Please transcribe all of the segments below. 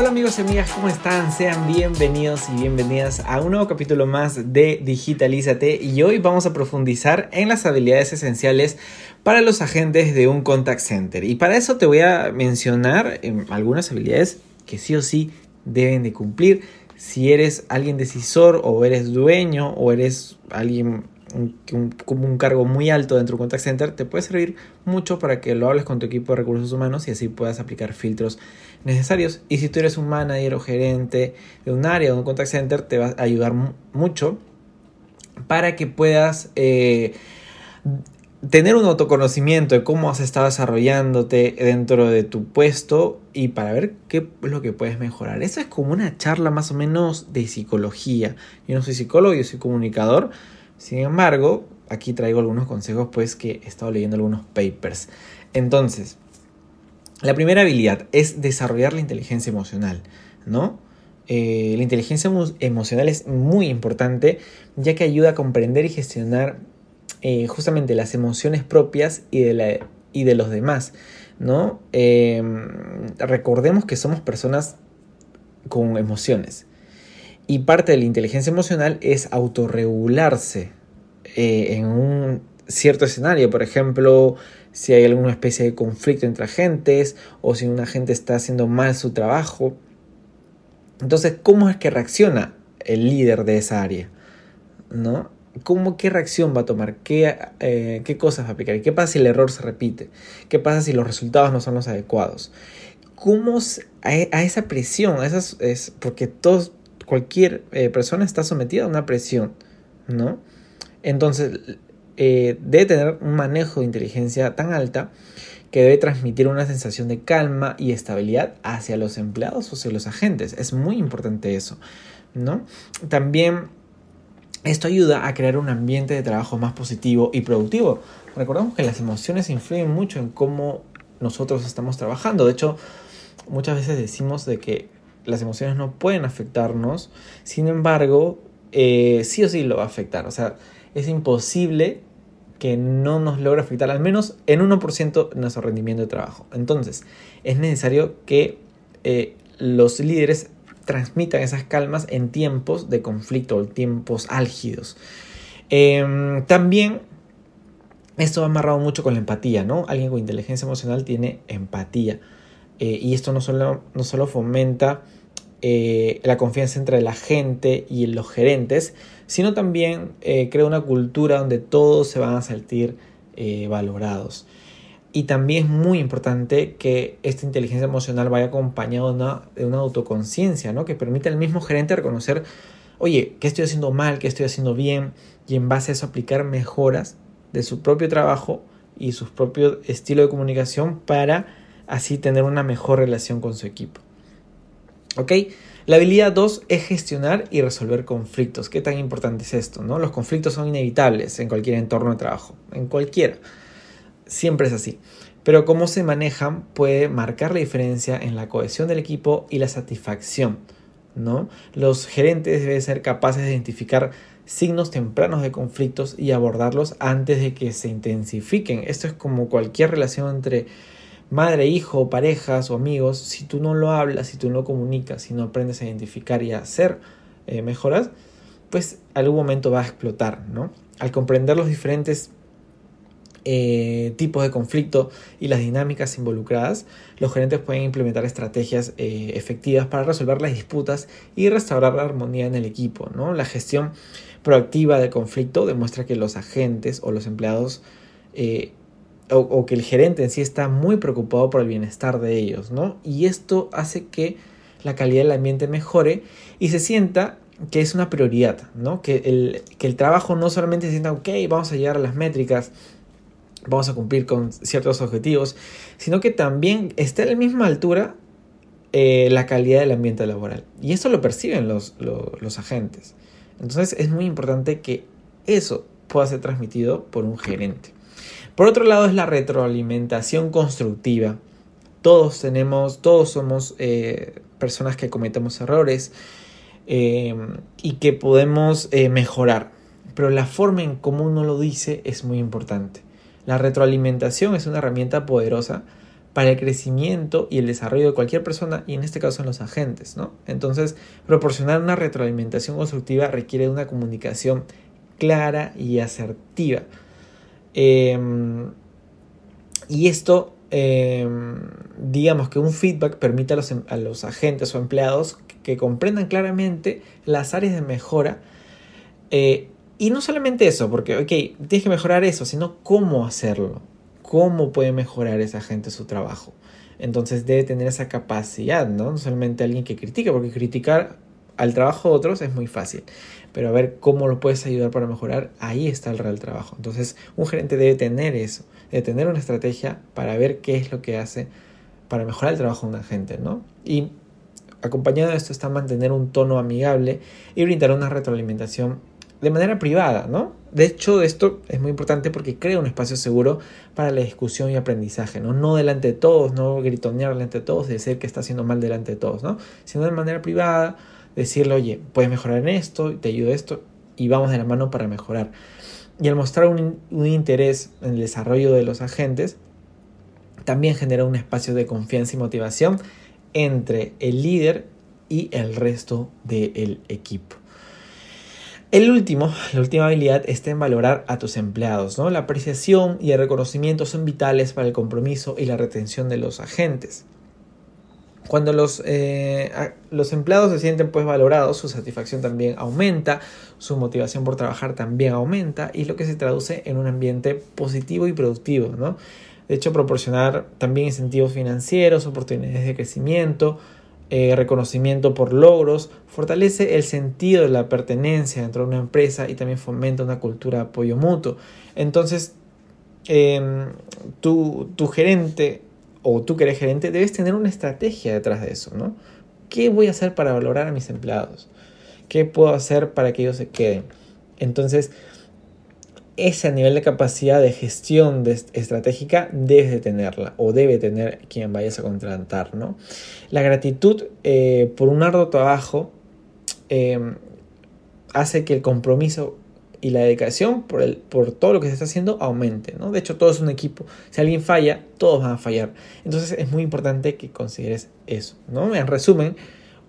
Hola amigos y amigas, ¿cómo están? Sean bienvenidos y bienvenidas a un nuevo capítulo más de Digitalízate y hoy vamos a profundizar en las habilidades esenciales para los agentes de un contact center. Y para eso te voy a mencionar em, algunas habilidades que sí o sí deben de cumplir. Si eres alguien decisor o eres dueño o eres alguien como un cargo muy alto dentro de un contact center, te puede servir mucho para que lo hables con tu equipo de recursos humanos y así puedas aplicar filtros necesarios. Y si tú eres un manager o gerente de un área o un contact center, te va a ayudar mucho para que puedas eh, tener un autoconocimiento de cómo has estado desarrollándote dentro de tu puesto y para ver qué es lo que puedes mejorar. Eso es como una charla más o menos de psicología. Yo no soy psicólogo, yo soy comunicador. Sin embargo, aquí traigo algunos consejos pues que he estado leyendo algunos papers. Entonces, la primera habilidad es desarrollar la inteligencia emocional, ¿no? Eh, la inteligencia emocional es muy importante ya que ayuda a comprender y gestionar eh, justamente las emociones propias y de, la, y de los demás, ¿no? Em, recordemos que somos personas con emociones y parte de la inteligencia emocional es autorregularse eh, en un cierto escenario, por ejemplo, si hay alguna especie de conflicto entre agentes o si un agente está haciendo mal su trabajo. Entonces, ¿cómo es que reacciona el líder de esa área? ¿No? ¿Cómo, ¿Qué reacción va a tomar? ¿Qué, eh, ¿Qué cosas va a aplicar? ¿Qué pasa si el error se repite? ¿Qué pasa si los resultados no son los adecuados? ¿Cómo a, esa presión? esas, es porque todos, cualquier eh, persona está sometida a una presión, ¿no? Entonces, eh, debe tener un manejo de inteligencia tan alta que debe transmitir una sensación de calma y estabilidad hacia los empleados o hacia los agentes. Es muy importante eso, ¿no? También esto ayuda a crear un ambiente de trabajo más positivo y productivo. Recordemos que las emociones influyen mucho en cómo nosotros estamos trabajando. De hecho, muchas veces decimos de que las emociones no pueden afectarnos, sin embargo, eh, sí o sí lo va a afectar. O sea, es imposible que no nos logre afectar al menos en 1% nuestro rendimiento de trabajo. Entonces, es necesario que eh, los líderes transmitan esas calmas en tiempos de conflicto o tiempos álgidos. Em, también esto va amarrado mucho con la empatía, ¿no? Alguien con inteligencia emocional tiene empatía. Eh, y esto no solo, no solo fomenta eh, la confianza entre la gente y los gerentes, sino también eh, crea una cultura donde todos se van a sentir valorados. Y también es muy importante que esta inteligencia emocional vaya acompañada de una, autoconciencia, ¿no? Que permita al mismo gerente reconocer, oye, ¿qué estoy haciendo mal? ¿Qué estoy haciendo bien? Y en base a eso aplicar mejoras de su propio trabajo y su propio estilo de comunicación para así tener una mejor relación con su equipo. ¿Ok? La habilidad 2 es gestionar y resolver conflictos. ¿Qué tan importante es esto? ¿no? Los conflictos son inevitables en cualquier entorno de trabajo, en cualquiera siempre es así. Pero cómo se manejan puede marcar la diferencia en la cohesión del equipo y la satisfacción. ¿no? Los gerentes deben ser capaces de identificar signos tempranos de conflictos y abordarlos antes de que se intensifiquen. Esto es como cualquier relación entre madre, hijo, parejas o amigos. Si tú no lo hablas, si tú no lo comunicas, si no aprendes a identificar y a hacer eh, mejoras, pues algún momento va a explotar. ¿no? Al comprender los diferentes eh, tipos de conflicto y las dinámicas involucradas, los gerentes pueden implementar estrategias eh, efectivas para resolver las disputas y restaurar la armonía en el equipo. ¿no? La gestión proactiva del conflicto demuestra que los agentes o los empleados o, que el gerente en sí está muy preocupado por el bienestar de ellos. ¿no? Y esto hace que la calidad del ambiente mejore y se sienta que es una prioridad, ¿no? que, el, que el trabajo no solamente se sienta, ok, vamos a llegar a las métricas, vamos a cumplir con ciertos objetivos, sino que también está a la misma altura eh, la calidad del ambiente laboral. Y eso lo perciben los, los, agentes. Entonces es muy importante que eso pueda ser transmitido por un gerente. Por otro lado es la retroalimentación constructiva. Todos tenemos, todos somos eh, personas que cometemos errores eh, y que podemos eh, mejorar. Pero la forma en cómo uno lo dice es muy importante. La retroalimentación es una herramienta poderosa para el crecimiento y el desarrollo de cualquier persona y en este caso en los agentes, ¿no? Entonces, proporcionar una retroalimentación constructiva requiere de una comunicación clara y asertiva. Em, y esto, em, digamos que un feedback permite a los, em, a los agentes o empleados que, comprendan claramente las áreas de mejora. Eh, y no solamente eso, porque, ok, tienes que mejorar eso, sino cómo hacerlo cómo puede mejorar esa gente su trabajo. Entonces debe tener esa capacidad, ¿no? No solamente alguien que critica, porque criticar al trabajo de otros es muy fácil, pero a ver cómo lo puedes ayudar para mejorar, ahí está el real trabajo. Entonces un gerente debe tener eso, debe tener una estrategia para ver qué es lo que hace para mejorar el trabajo de una gente, ¿no? Y acompañado de esto está mantener un tono amigable y brindar una retroalimentación de manera privada, ¿no? De hecho, esto es muy importante porque crea un espacio seguro para la discusión y aprendizaje, ¿no? No delante de todos, no gritonear delante de todos, decir que está haciendo mal delante de todos, ¿no? Sino de manera privada, decirle, oye, puedes mejorar en esto, te ayudo esto, y vamos de la mano para mejorar. Y al mostrar un, un interés en el desarrollo de los agentes, también genera un espacio de confianza y motivación entre el líder y el resto del equipo. El último, la última habilidad está en valorar a tus empleados. ¿no? La apreciación y el reconocimiento son vitales para el compromiso y la retención de los agentes. Cuando los, eh, los empleados se sienten pues valorados, su satisfacción también aumenta, su motivación por trabajar también aumenta y lo que se traduce en un ambiente positivo y productivo. ¿no? De hecho, proporcionar también incentivos financieros, oportunidades de crecimiento, eh, reconocimiento por logros, fortalece el sentido de la pertenencia dentro de una empresa y también fomenta una cultura de apoyo mutuo. Entonces, em, tu, tu, gerente o tú que eres gerente debes tener una estrategia detrás de eso, ¿no? ¿Qué voy a hacer para valorar a mis empleados? ¿Qué puedo hacer para que ellos se queden? Entonces, ese nivel de capacidad de gestión estratégica debes de tenerla o debe tener quien vayas a contratar, ¿no? La gratitud eh, por un arduo trabajo em, hace que el compromiso y la dedicación por, el, por todo lo que se está haciendo aumente, ¿no? De hecho, todo es un equipo. Si alguien falla, todos van a fallar. Entonces es muy importante que consideres eso, ¿no? En resumen,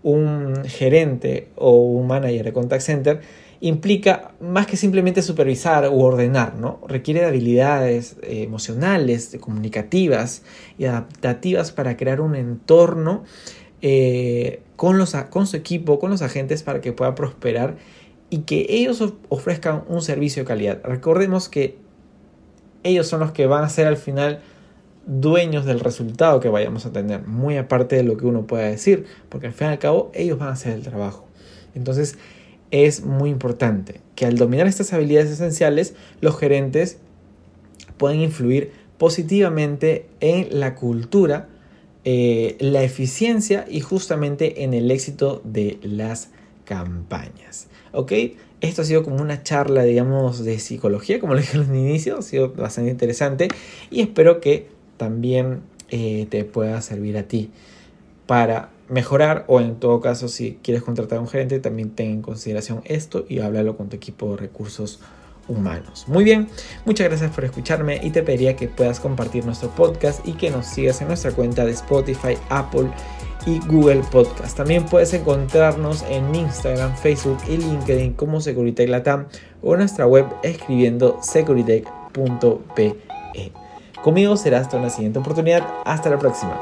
un gerente o un manager de contact center implica más que simplemente supervisar u ordenar, ¿no? Requiere de habilidades eh, emocionales, comunicativas y adaptativas para crear un entorno eh, con, los, con su equipo, con los agentes para que pueda prosperar y que ellos ofrezcan un servicio de calidad. Recordemos que ellos son los que van a ser al final dueños del resultado que vayamos a tener, muy aparte de lo que uno pueda decir, porque al fin y al cabo ellos van a hacer el trabajo. Entonces, es muy importante que al dominar estas habilidades esenciales, los gerentes pueden influir positivamente en la cultura, eh, la eficiencia y justamente en el éxito de las campañas. ¿Ok? Esto ha sido como una charla, digamos, de psicología, como lo dije al inicio, ha sido bastante interesante y espero que también eh, te pueda servir a ti para mejorar o en todo caso si quieres contratar a un gerente también ten en consideración esto y háblalo con tu equipo de recursos humanos. Muy bien, muchas gracias por escucharme y te pediría que puedas compartir nuestro podcast y que nos sigas en nuestra cuenta de Spotify, Apple y Google Podcast. También puedes encontrarnos en Instagram, Facebook y LinkedIn como Securitech Latam o en nuestra web escribiendo securitech.pe. Conmigo será hasta una siguiente oportunidad. Hasta la próxima.